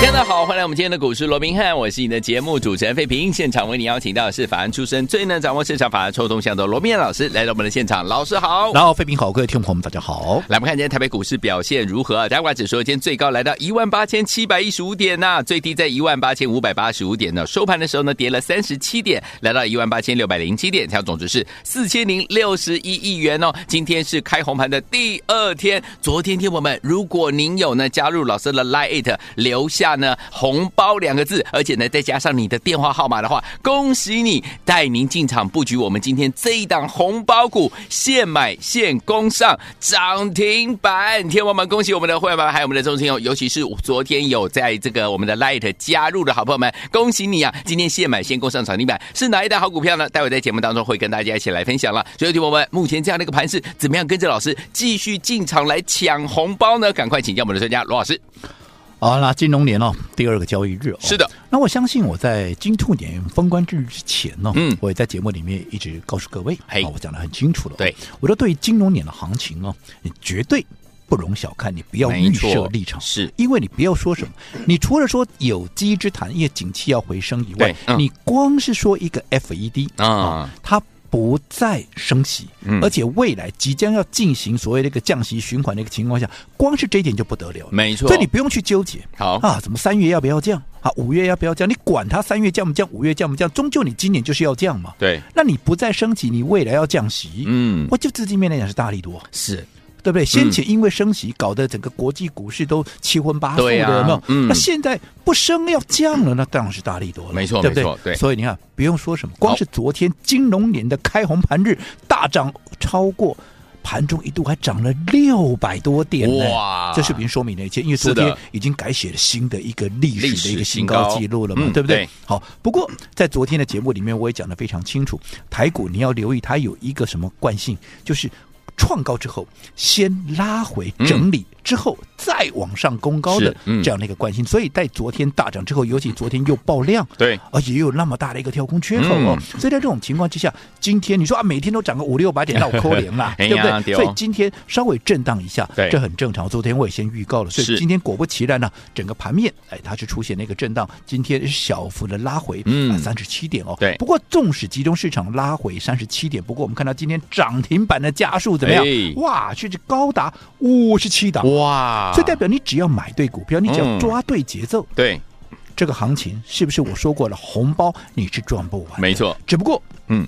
大家好，欢迎来我们今天的股市罗宾汉，我是你的节目主持人费平。现场为你邀请到的是法案出身、最能掌握市场法案抽动向的罗宾汉老师来到我们的现场。老师好，然后费平好，各位听众朋友们大家好。来，我们看今天台北股市表现如何？加权指数今天最高来到一万八千七百一十五点呐、最低在一万八千五百八十五点呢。收盘的时候呢，跌了三十七点，来到一万八千六百零七点，成交总值是四千零六十一亿元哦。今天是开红盘的第二天，昨天听我们，如果您有呢加入老师的 Line，留下呢红。包两个字，而且呢，再加上你的电话号码的话，恭喜你带您进场布局我们今天这一档红包股，现买现攻上涨停板。天王们，恭喜我们的会员们，还有我们的忠亲哦，尤其是昨天有在这个我们的 Light 加入的好朋友们，恭喜你啊！今天现买现攻上涨停板，是哪一档好股票呢？待会在节目当中会跟大家一起来分享了。所以，听我们目前这样的一个盘势，怎么样跟着老师继续进场来抢红包呢？赶快请教我们的专家罗老师。好，那金龙年哦，第二个交易日哦，是的。那我相信我在金兔年封关之日之前呢，嗯，我也在节目里面一直告诉各位，嘿，我讲的很清楚了。对，我说对于金龙年的行情哦，你绝对不容小看，你不要预设立场，是。因为你不要说什么，你除了说有机之谈，因为景气要回升以外，嗯、你光是说一个 FED 啊、哦，它。不再升息，而且未来即将要进行所谓的一个降息循环的一个情况下，光是这一点就不得了。没错，所以你不用去纠结。好啊，怎么三月要不要降？啊，五月要不要降？你管它三月降不降，五月降不降，终究你今年就是要降嘛。对，那你不再升级，你未来要降息，嗯，我就资金面来讲是大力多，是。对不对？先前因为升息，搞得整个国际股市都七荤八素的，有没有？嗯。那现在不升要降了，那当然是大力多了，没错，对不对？对。所以你看，不用说什么，光是昨天金融年的开红盘日，大涨超过，盘中一度还涨了六百多点，哇！这是不是说明了一切？因为昨天已经改写了新的一个历史的一个新高记录了嘛，对不对？好，不过在昨天的节目里面，我也讲的非常清楚，台股你要留意，它有一个什么惯性，就是。创高之后，先拉回整理。嗯之后再往上攻高的这样的一个惯性，所以在昨天大涨之后，尤其昨天又爆量，对，而且又有那么大的一个跳空缺口哦，所以在这种情况之下，今天你说啊，每天都涨个五六百点，那我扣 零了，对不对？所以今天稍微震荡一下，这很正常。昨天我也先预告了，所以今天果不其然呢，整个盘面哎，它是出现了一个震荡，今天是小幅的拉回，嗯，三十七点哦，对。不过纵使集中市场拉回三十七点，不过我们看到今天涨停板的家数怎么样？哇，甚至高达五十七档。哇！所以代表你只要买对股票，你只要抓对节奏，嗯、对这个行情是不是我说过了？红包你是赚不完，没错。只不过，嗯，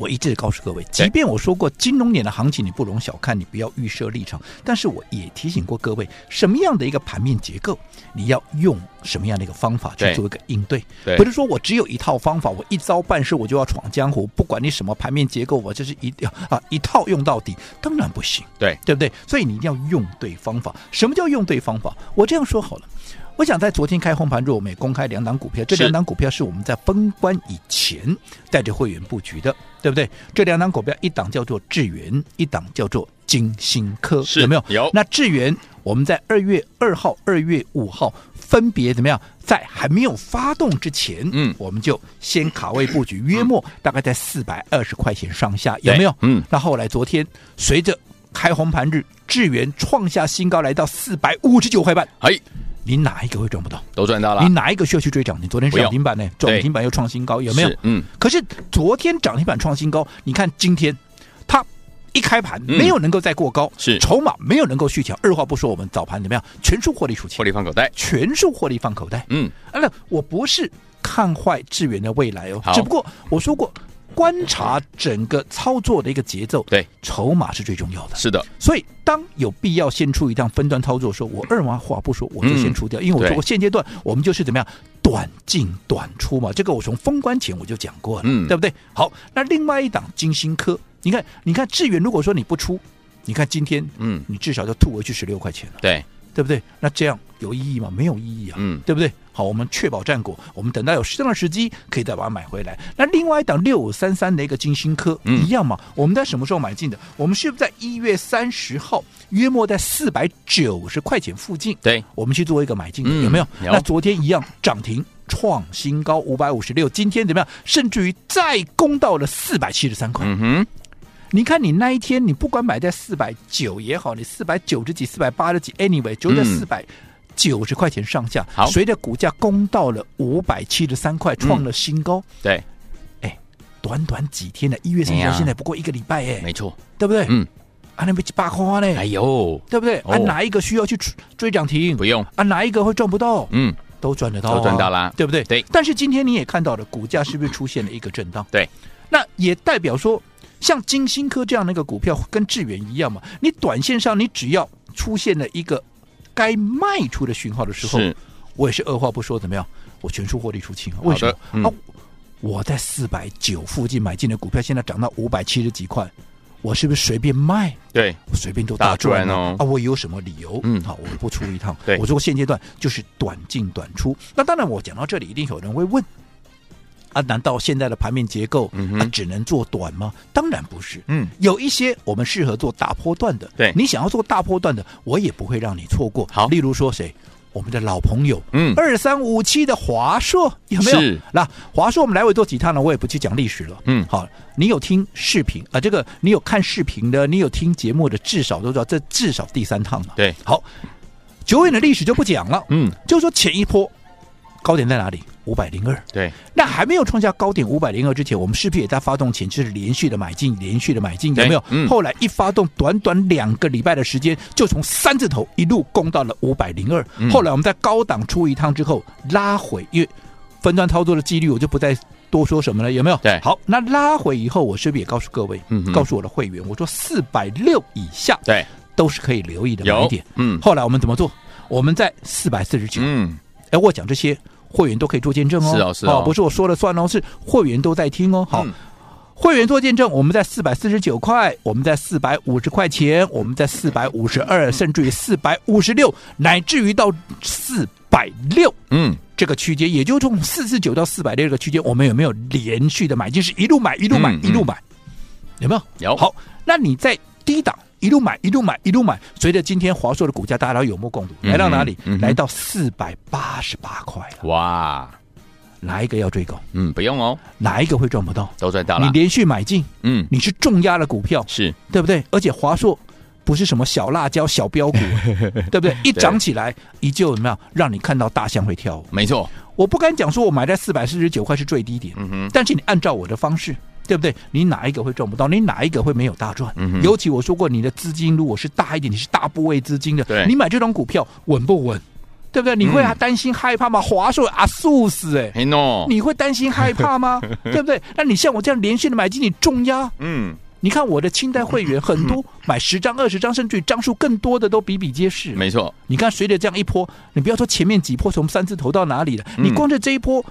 我一直告诉各位，即便我说过金融年的行情你不容小看，你不要预设立场，但是我也提醒过各位，什么样的一个盘面结构，你要用什么样的一个方法去做一个应对，对，不是说我只有一套方法，我一招半式我就要闯江湖，不管你什么盘面结构，我就是一定要啊一套用到底，当然不行，对对不对？所以你一定要用对方法。什么叫用对方法？我这样说好了。我想在昨天开红盘日，我们也公开两档股票，这两档股票是我们在封关以前带着会员布局的，对不对？这两档股票，一档叫做智源，一档叫做金星科，有没有？有。那智源，我们在二月二号、二月五号分别怎么样？在还没有发动之前，嗯，我们就先卡位布局，约莫大概在四百二十块钱上下，有没有？嗯。那后来昨天随着开红盘日，智源创下新高，来到四百五十九块半，哎。你哪一个会赚不到？都赚到了。你哪一个需要去追涨？你昨天涨停板呢？涨停板又创新高，有没有？嗯。可是昨天涨停板创新高，你看今天它一开盘没有能够再过高，嗯、是筹码没有能够续强。二话不说，我们早盘怎么样？全数获利出清，获利放口袋，全数获利放口袋。嗯。啊，那我不是看坏智原的未来哦，只不过我说过。观察整个操作的一个节奏，对，筹码是最重要的。是的，所以当有必要先出一趟分段操作的时候，我二娃话不说，我就先出掉，嗯、因为我说过现阶段我们就是怎么样短进短出嘛，这个我从封关前我就讲过了，嗯，对不对？好，那另外一档金星科，你看，你看智远，如果说你不出，你看今天，嗯，你至少就吐回去十六块钱了，对。对不对？那这样有意义吗？没有意义啊，嗯，对不对？好，我们确保战果，我们等到有适当的时机，可以再把它买回来。那另外一档六五三三的一个金星科、嗯、一样嘛？我们在什么时候买进的？我们是不是在一月三十号，约莫在四百九十块钱附近？对，我们去做一个买进的，有没有？有。那昨天一样涨停创新高五百五十六，今天怎么样？甚至于再攻到了四百七十三块。嗯哼，你看你那一天，你不管买在四百九也好，你四百九十几、四百八十几，anyway，就在四百。九十块钱上下，好，随着股价攻到了五百七十三块，创了新高。嗯、对，哎，短短几天的一月三号，现在不过一个礼拜，哎，没错，对不对？嗯，啊，那边七八块呢？哎呦，对不对？哦、啊，哪一个需要去追涨停？不用啊，哪一个会赚不到？嗯，都赚得到、啊，都赚到啦，对不对？对。但是今天你也看到了，股价是不是出现了一个震荡？对，那也代表说，像金星科这样的一个股票，跟智远一样嘛，你短线上你只要出现了一个。该卖出的讯号的时候，我也是二话不说，怎么样？我全数获利出清啊！为什么？嗯、啊，我在四百九附近买进的股票，现在涨到五百七十几块，我是不是随便卖？对，我随便都大赚哦！啊，我有什么理由？嗯，好，我不出一趟。对，我说现阶段就是短进短出。那当然，我讲到这里，一定有人会问。啊？难道现在的盘面结构，嗯啊、只能做短吗？当然不是。嗯，有一些我们适合做大波段的。对，你想要做大波段的，我也不会让你错过。好，例如说谁？我们的老朋友，嗯，二三五七的华硕有没有？是。那华硕我们来回做几趟呢？我也不去讲历史了。嗯，好，你有听视频啊？这个你有看视频的，你有听节目的，至少都知道这至少第三趟了。对，好，久远的历史就不讲了。嗯，就是说前一波高点在哪里？五百零二，对，那还没有创下高点五百零二之前，我们是不是也在发动前就是连续的买进，连续的买进，有没有？嗯。后来一发动，短短两个礼拜的时间，就从三字头一路攻到了五百零二。后来我们在高档出一趟之后拉回，因为分段操作的几率，我就不再多说什么了，有没有？对。好，那拉回以后，我是不是也告诉各位，嗯，告诉我的会员，我说四百六以下，对，都是可以留意的买点。嗯。后来我们怎么做？我们在四百四十九。嗯。哎，我讲这些。会员都可以做见证哦，是哦，是哦，不是我说了算哦，是会员都在听哦。好，嗯、会员做见证，我们在四百四十九块，我们在四百五十块钱，我们在四百五十二，甚至于四百五十六，乃至于到四百六，嗯，这个区间，也就从四四九到四百六这个区间，我们有没有连续的买进？是一路买，一路买，嗯、一路买，有没有？有。好，那你在低档。一路买，一路买，一路买。随着今天华硕的股价，大家都有目共睹，来到哪里？嗯、来到四百八十八块了。哇，哪一个要追高？嗯，不用哦。哪一个会赚不到？都赚到了。你连续买进，嗯，你是重压的股票，是对不对？而且华硕不是什么小辣椒、小标股，对不对？一涨起来，依旧怎么样？让你看到大象会跳舞。没错，我不敢讲说我买在四百四十九块是最低点，嗯哼。但是你按照我的方式。对不对？你哪一个会赚不到？你哪一个会没有大赚？嗯、尤其我说过，你的资金如果是大一点，你是大部位资金的，对，你买这种股票稳不稳？对不对？你会担心害怕吗？华硕啊，速死哎！你会担心害怕吗？对不对？那你像我这样连续的买进，你重压，嗯，你看我的清代会员很多，买十张、二十张，甚至于张数更多的都比比皆是。没错，你看随着这样一波，你不要说前面几波从三字头到哪里了，你光是这一波。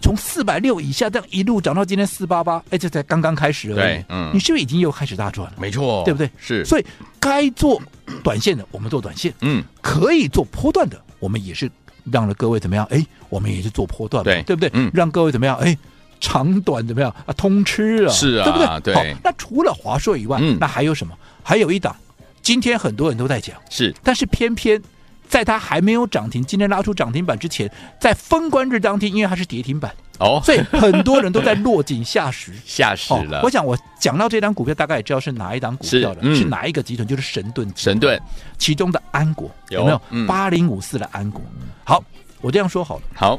从四百六以下这样一路涨到今天四八八，哎，这才刚刚开始而已。对，嗯，你是不是已经又开始大赚了？没错，对不对？是，所以该做短线的，我们做短线。嗯，可以做波段的，我们也是让了各位怎么样？哎，我们也是做波段，对，对不对？嗯，让各位怎么样？哎，长短怎么样啊？通吃啊，是啊，对不对？对。好，那除了华硕以外，嗯，那还有什么？还有一档，今天很多人都在讲，是，但是偏偏。在它还没有涨停，今天拉出涨停板之前，在封关日当天，因为它是跌停板哦，所以很多人都在落井下石，下石了。我想我讲到这张股票，大概也知道是哪一档股票了，是，嗯、是哪一个集团，就是神盾。神盾其中的安国有，有没有？八零五四的安国。好，我这样说好了。好，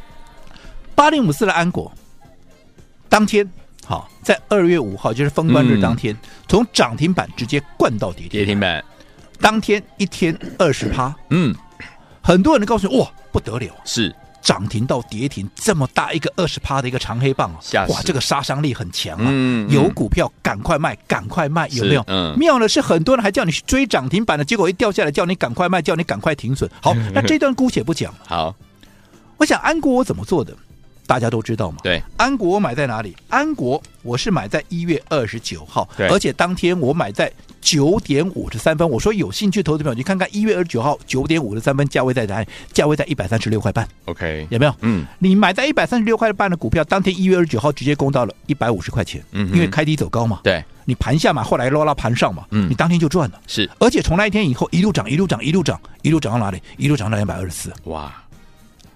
八零五四的安国，当天好，在二月五号，就是封关日当天，从涨停板直接灌到跌停跌停板，当天一天二十趴，嗯。很多人都告诉你哇，不得了，是涨停到跌停这么大一个二十趴的一个长黑棒啊！哇，这个杀伤力很强啊！有股票赶快卖，赶快卖，有没有？嗯，妙的是很多人还叫你去追涨停板的，结果一掉下来叫你赶快卖，叫你赶快停损。好，那这段姑且不讲。好，我想安国我怎么做的？大家都知道嘛。对，安国我买在哪里？安国我是买在一月二十九号，对而且当天我买在九点五十三分。我说有兴趣投资朋友，你看看一月二十九号九点五十三分，价位在哪里？价位在一百三十六块半。OK，有没有？嗯，你买在一百三十六块半的股票，当天一月二十九号直接攻到了一百五十块钱。嗯，因为开低走高嘛。对，你盘下嘛，后来落到盘上嘛。嗯，你当天就赚了。是，而且从那一天以后一路涨，一路涨，一路涨，一路涨到哪里？一路涨到两百二十四。哇！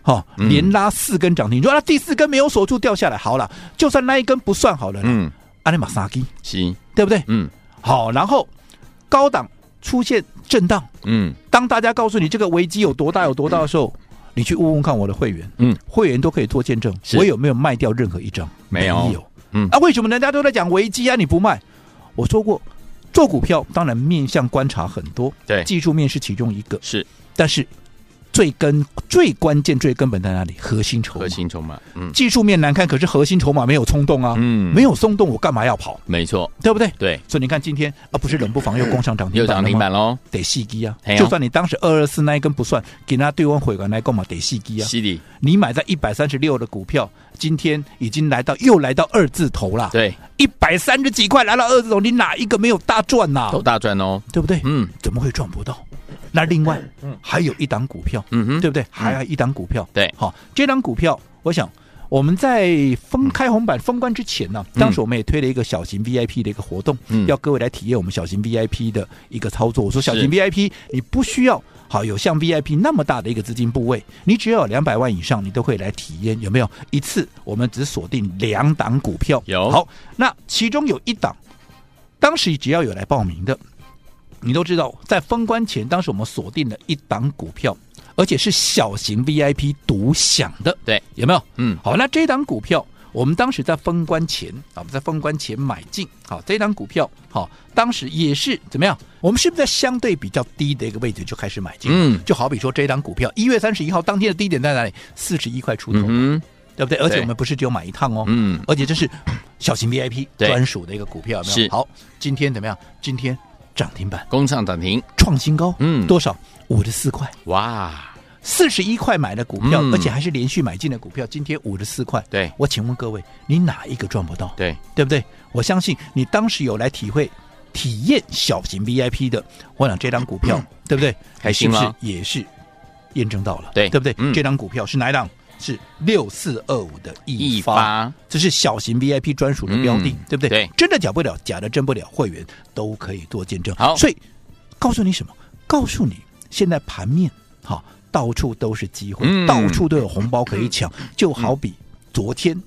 好，连拉四根涨停，你说那第四根没有锁住掉下来，好了，就算那一根不算好了，嗯，阿里马萨基，行，对不对？嗯，好，然后高档出现震荡，嗯，当大家告诉你这个危机有多大有多大的时候，你去问问看我的会员，嗯，会员都可以做见证，我有没有卖掉任何一张？没有，没有，嗯，啊，为什么人家都在讲危机啊？你不卖？我说过，做股票当然面向观察很多，对，技术面是其中一个，是，但是。最根、最关键、最根本在哪里？核心筹码。核心筹码，嗯，技术面难看，可是核心筹码没有松动啊，嗯，没有松动，我干嘛要跑？没错，对不对？对，所以你看今天啊，不是冷不防又攻上涨停板又涨停板喽，得细机啊！就算你当时二二四那一根不算，给他对方回过来购买得细机啊！你买在一百三十六的股票，今天已经来到又来到二字头了，对，一百三十几块来到二字头，你哪一个没有大赚呐？都大赚哦，对不对？嗯，怎么会赚不到？那另外，嗯，还有一档股票，嗯哼，对不对？还有一档股票，对，好，这档股票，我想我们在封开红板封关之前呢，当时我们也推了一个小型 VIP 的一个活动，嗯，要各位来体验我们小型 VIP 的一个操作。我说小型 VIP，你不需要好有像 VIP 那么大的一个资金部位，你只要有两百万以上，你都可以来体验，有没有？一次我们只锁定两档股票，有。好，那其中有一档，当时只要有来报名的。你都知道，在封关前，当时我们锁定了一档股票，而且是小型 VIP 独享的，对，有没有？嗯，好，那这档股票，我们当时在封关前啊，我们在封关前买进，好，这档股票，好，当时也是怎么样？我们是不是在相对比较低的一个位置就开始买进？嗯，就好比说这档股票，一月三十一号当天的低点在哪里？四十一块出头，嗯，对不对？而且我们不是只有买一趟哦，嗯，而且这是小型 VIP 专属的一个股票，有没有？好，今天怎么样？今天。涨停板，攻上涨停，创新高，嗯，多少？五十四块，哇，四十一块买的股票，嗯、而且还是连续买进的股票，今天五十四块，对，我请问各位，你哪一个赚不到？对，对不对？我相信你当时有来体会、体验小型 VIP 的，我想这张股票，嗯、对不对？开心了，也是验证到了，对，对不对？嗯、这张股票是哪一档？是六四二五的一发，这是小型 VIP 专属的标的，嗯、对不对？对，真的假不了，假的真不了，会员都可以做见证。好，所以告诉你什么？告诉你，现在盘面好，到处都是机会，嗯、到处都有红包可以抢。嗯、就好比昨天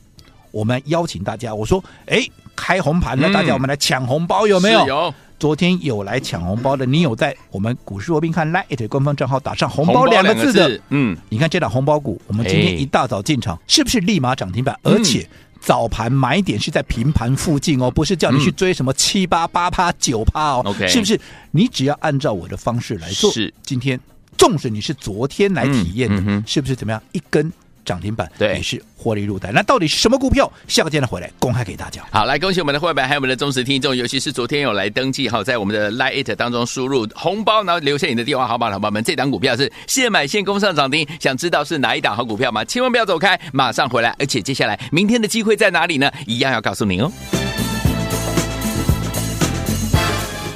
我们邀请大家，我说，哎，开红盘了，嗯、大家我们来抢红包，有没有？有。昨天有来抢红包的，你有在我们股市罗宾看 Lite 官方账号打上红包两个字的，嗯，你看这档红包股，我们今天一大早进场，是不是立马涨停板？而且早盘买点是在平盘附近哦，不是叫你去追什么七八八趴九趴哦，OK，是不是？你只要按照我的方式来做，是今天，纵使你是昨天来体验的，是不是怎么样？一根。涨停板对，也是获利入袋。那到底是什么股票？下个阶段回来公开给大家。好，来恭喜我们的会员，还有我们的忠实听众，尤其是昨天有来登记哈，在我们的 Lite 当中输入红包，然后留下你的电话号码，好宝宝们，这档股票是现买现攻上涨停。想知道是哪一档好股票吗？千万不要走开，马上回来。而且接下来明天的机会在哪里呢？一样要告诉您哦。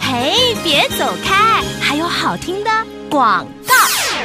嘿，别走开，还有好听的广告。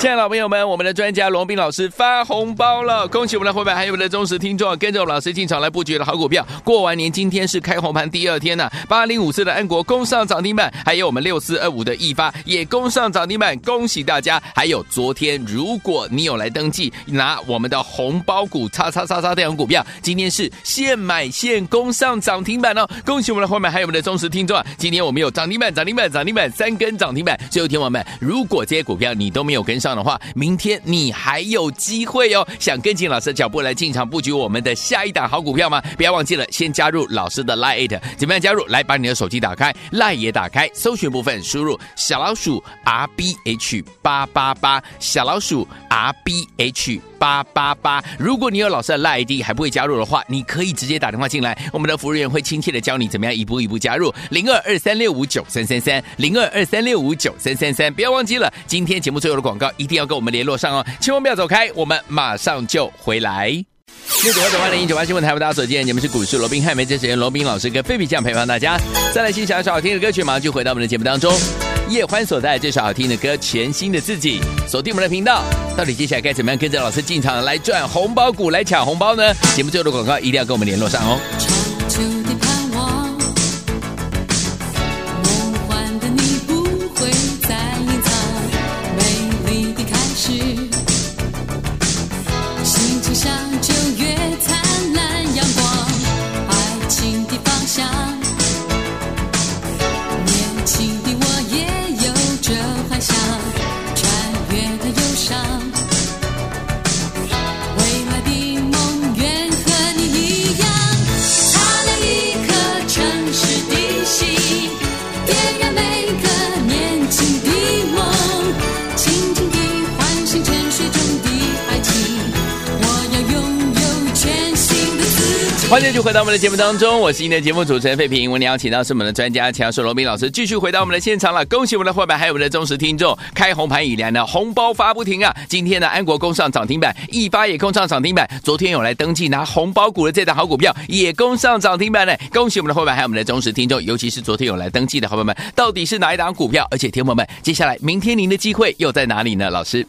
亲爱的老朋友们，我们的专家罗宾老师发红包了，恭喜我们的伙伴，还有我们的忠实听众，跟着我们老师进场来布局的好股票。过完年今天是开红盘第二天呢、啊，八零五四的安国攻上涨停板，还有我们六四二五的易发也攻上涨停板，恭喜大家！还有昨天如果你有来登记拿我们的红包股叉叉叉叉这样股票，今天是现买现攻上涨停板哦，恭喜我们的伙伴，还有我们的忠实听众啊！今天我们有涨停板、涨停板、涨停板三根涨停板。最后听我们，如果这些股票你都没有跟上。的话，明天你还有机会哦！想跟紧老师的脚步来进场布局我们的下一档好股票吗？不要忘记了，先加入老师的 Line，怎么样加入？来，把你的手机打开，Line 也打开，搜寻部分输入小老鼠 R B H 八八八，小老鼠 R B H 八八八。如果你有老师的 Line ID 还不会加入的话，你可以直接打电话进来，我们的服务员会亲切的教你怎么样一步一步加入零二二三六五九三三三零二二三六五九三三三。不要忘记了，今天节目最后的广告。一定要跟我们联络上哦，千万不要走开，我们马上就回来。六九八九八零一九八新闻台，为大家所见，你们是股市罗宾汉梅这时间罗宾老师跟菲比酱陪伴大家。再来欣赏一首好听的歌曲，马上就回到我们的节目当中。叶欢所带这首好听的歌《全新的自己》，锁定我们的频道。到底接下来该怎么样跟着老师进场来赚红包股，来抢红包呢？节目最后的广告一定要跟我们联络上哦。欢迎继续回到我们的节目当中，我是今天的节目主持人费平。我们邀请到是我们的专家强硕罗宾老师，继续回到我们的现场了。恭喜我们的伙伴，还有我们的忠实听众，开红盘以来呢，红包发不停啊！今天呢，安国攻上涨停板，易发也攻上涨停板。昨天有来登记拿红包股的这档好股票也攻上涨停板呢。恭喜我们的伙伴，还有我们的忠实听众，尤其是昨天有来登记的伙伴们，到底是哪一档股票？而且，听友们，接下来明天您的机会又在哪里呢？老师，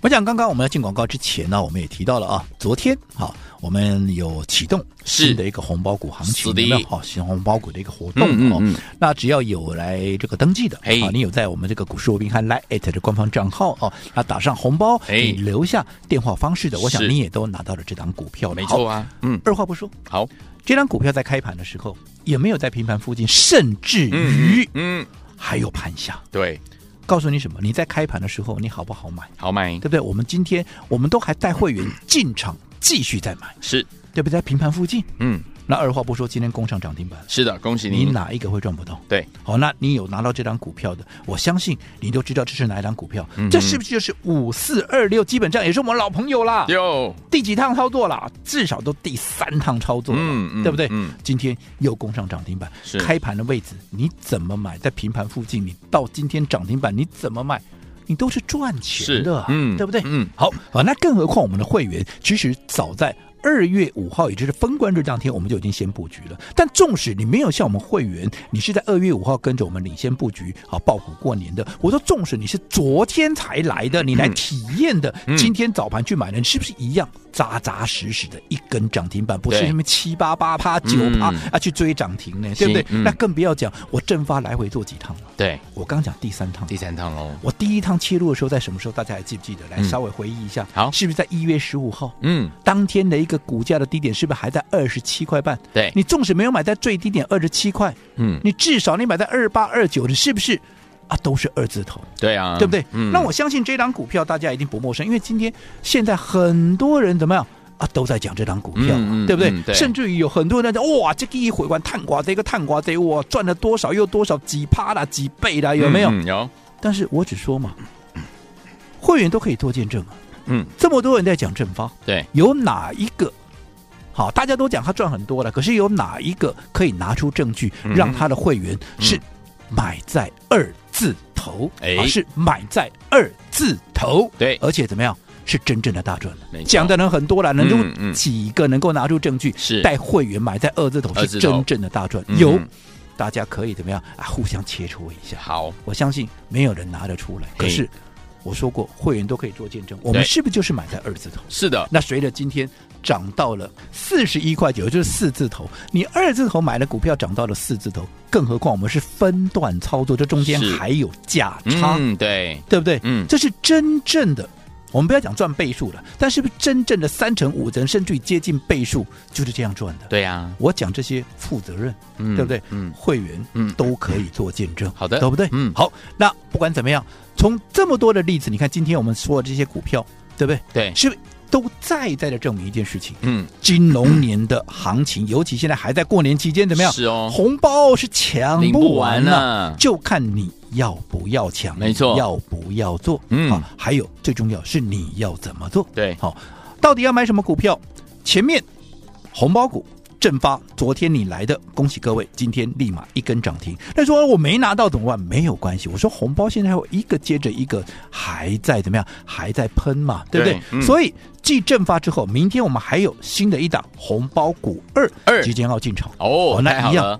我想刚刚我们要进广告之前呢，我们也提到了啊，昨天好。我们有启动新的一个红包股行情，有没有？好，新红包股的一个活动哦。嗯嗯嗯、那只要有来这个登记的，啊，你有在我们这个股市罗宾汉 Line@ 的官方账号哦，那打上红包，你留下电话方式的，我想你也都拿到了这档股票，没错啊。嗯，二话不说，好，这档股票在开盘的时候也没有在平盘附近，甚至于嗯还有盘下。对，告诉你什么？你在开盘的时候你好不好买？好买，对不对？我们今天我们都还带会员进场。继续再买，是对不对？在平盘附近，嗯，那二话不说，今天攻上涨停板，是的，恭喜你！你哪一个会赚不到？对，好，那你有拿到这张股票的，我相信你都知道这是哪一张股票，嗯、这是不是就是五四二六？基本上也是我们老朋友啦，有第几趟操作了？至少都第三趟操作了，嗯嗯，对不对？嗯，今天又攻上涨停板，开盘的位置，你怎么买？在平盘附近，你到今天涨停板，你怎么卖？你都是赚钱的，嗯，对不对？嗯，好啊，那更何况我们的会员，其实早在。二月五号，也就是封关日当天，我们就已经先布局了。但纵使你没有像我们会员，你是在二月五号跟着我们领先布局好爆股过年的。我说，纵使你是昨天才来的，你来体验的，嗯、今天早盘去买的，你是不是一样扎扎实实的一根涨停板？不是什么七八八趴、九趴啊去追涨停呢？对不对？嗯、那更不要讲，我正发来回做几趟了。对，我刚讲第三趟，第三趟哦。我第一趟切入的时候在什么时候？大家还记不记得？来，稍微回忆一下。好，是不是在一月十五号？嗯，当天的一个股价的低点。是不是还在二十七块半？对，你纵使没有买在最低点二十七块，嗯，你至少你买在二八二九的，是不是啊？都是二字头，对啊，对不对？嗯，那我相信这档股票大家一定不陌生，因为今天现在很多人怎么样啊，都在讲这张股票，嗯、对不对？嗯、对，甚至于有很多人在讲哇，这个一回关探瓜这个探瓜这哇赚了多少又多少几趴啦几倍啦，有没有？嗯、有。但是我只说嘛，会员都可以做见证啊。嗯，这么多人在讲正方，对，有哪一个？好，大家都讲他赚很多了，可是有哪一个可以拿出证据，让他的会员是买在二字头，而、嗯、是买在二字头？对，而且怎么样，是真正的大赚的。讲的人很多了，能够嗯嗯几个能够拿出证据，是带会员买在二字头是真正的大赚？嗯、有，大家可以怎么样啊？互相切磋一下。好，我相信没有人拿得出来，可是。我说过，会员都可以做见证。我们是不是就是买在二字头？是的。那随着今天涨到了四十一块九，就是四字头。你二字头买的股票涨到了四字头，更何况我们是分段操作，这中间还有价差，嗯，对，对不对？嗯，这是真正的。我们不要讲赚倍数了，但是不是真正的三成、五成，甚至于接近倍数，就是这样赚的？对呀。我讲这些负责任，嗯，对不对？嗯，会员嗯都可以做见证，好的，对不对？嗯，好。那不管怎么样。从这么多的例子，你看今天我们说的这些股票，对不对？对，是不是都在在的证明一件事情？嗯，金龙年的行情，尤其现在还在过年期间，怎么样？是哦，红包是抢不完呢、就看你要不要抢，没错，要不要做？嗯，啊，还有最重要是你要怎么做？对，好，到底要买什么股票？前面红包股。正发，昨天你来的，恭喜各位！今天立马一根涨停。那说我没拿到怎么办？没有关系。我说红包现在还有一个接着一个还在怎么样？还在喷嘛，对不对？对嗯、所以继正发之后，明天我们还有新的一档红包股二二。即将要进场。哦，那一样。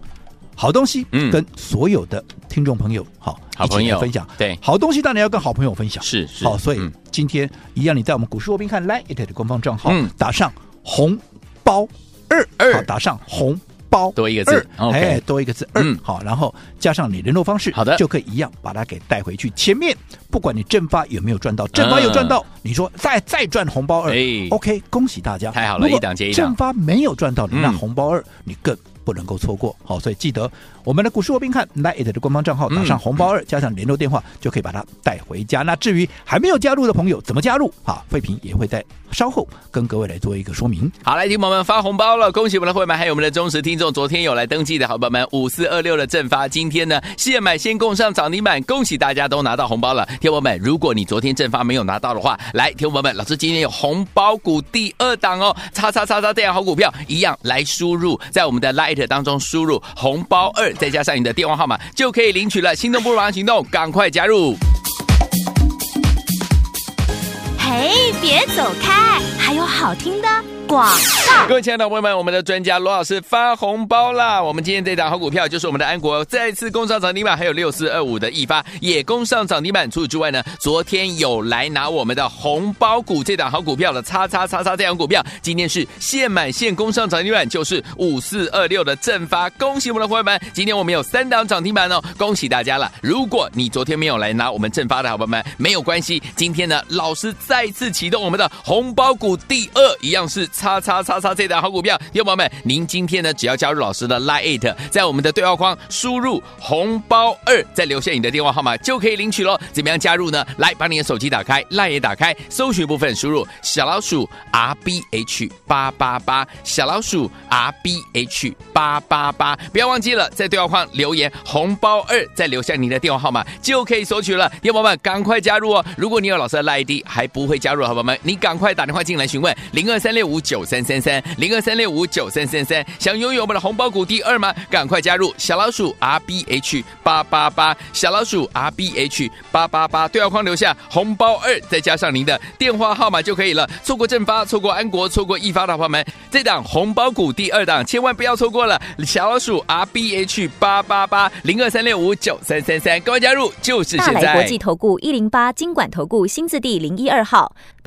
好东西，嗯，跟所有的听众朋友，好，好朋友。分享。对，好东西当然要跟好朋友分享。是是。好，所以今天一样，你在我们股市罗宾看 Line 的官方账号，打上红包二。二，打上红包多一个字，哎，多一个字二，好，然后加上你联络方式，好的，就可以一样把它给带回去。前面不管你正发有没有赚到，正发有赚到，你说再再赚红包二，OK，恭喜大家，太好了，一档接一档。正发没有赚到你，那红包二你更。不能够错过，好，所以记得我们的股市罗宾看 LINE 的官方账号，打上红包二，加上联络电话，就可以把它带回家。那至于还没有加入的朋友，怎么加入？好，费平也会在稍后跟各位来做一个说明。好，来听友们发红包了，恭喜我们的会员，还有我们的忠实听众，昨天有来登记的好朋友们，五四二六的正发，今天呢现买现供上涨停板，恭喜大家都拿到红包了。听友们，如果你昨天正发没有拿到的话，来，听友们，老师今天有红包股第二档哦，叉叉叉叉这样好股票一样来输入在我们的 Lite 当中输入红包二，再加上你的电话号码，就可以领取了。心动不如行动，赶快加入！嘿，别走开，还有好听的。广告，各位亲爱的朋友们，我们的专家罗老师发红包啦！我们今天这档好股票就是我们的安国，再次攻上涨停板，还有六四二五的易发也攻上涨停板。除此之外呢，昨天有来拿我们的红包股这档好股票的叉叉叉叉这档股票，今天是现买现攻上涨停板，就是五四二六的正发。恭喜我们的伙伴们，今天我们有三档涨停板哦，恭喜大家了！如果你昨天没有来拿我们正发的好朋友们，没有关系，今天呢，老师再次启动我们的红包股第二，一样是。叉叉叉叉这档好股票，听众朋友们，您今天呢，只要加入老师的 Line，在我们的对话框输入红包二，再留下你的电话号码，就可以领取喽。怎么样加入呢？来，把你的手机打开，Line 也打开，搜寻部分输入小老鼠 R B H 八八八，小老鼠 R B H 八八八，不要忘记了在对话框留言红包二，再留下你的电话号码，就可以索取了。听众朋友们，赶快加入哦！如果你有老师的 Line ID 还不会加入好宝宝们，你赶快打电话进来询问零二三六五。九三三三零二三六五九三三三，想拥有我们的红包股第二吗？赶快加入小老鼠 R B H 八八八，小老鼠 R B H 八八八，对话框留下红包二，再加上您的电话号码就可以了。错过正发，错过安国，错过易发的朋友们，这档红包股第二档千万不要错过了。小老鼠 R B H 八八八零二三六五九三三三，赶快加入，就是现在。大来国际投顾一零八金管投顾新字第零一二号，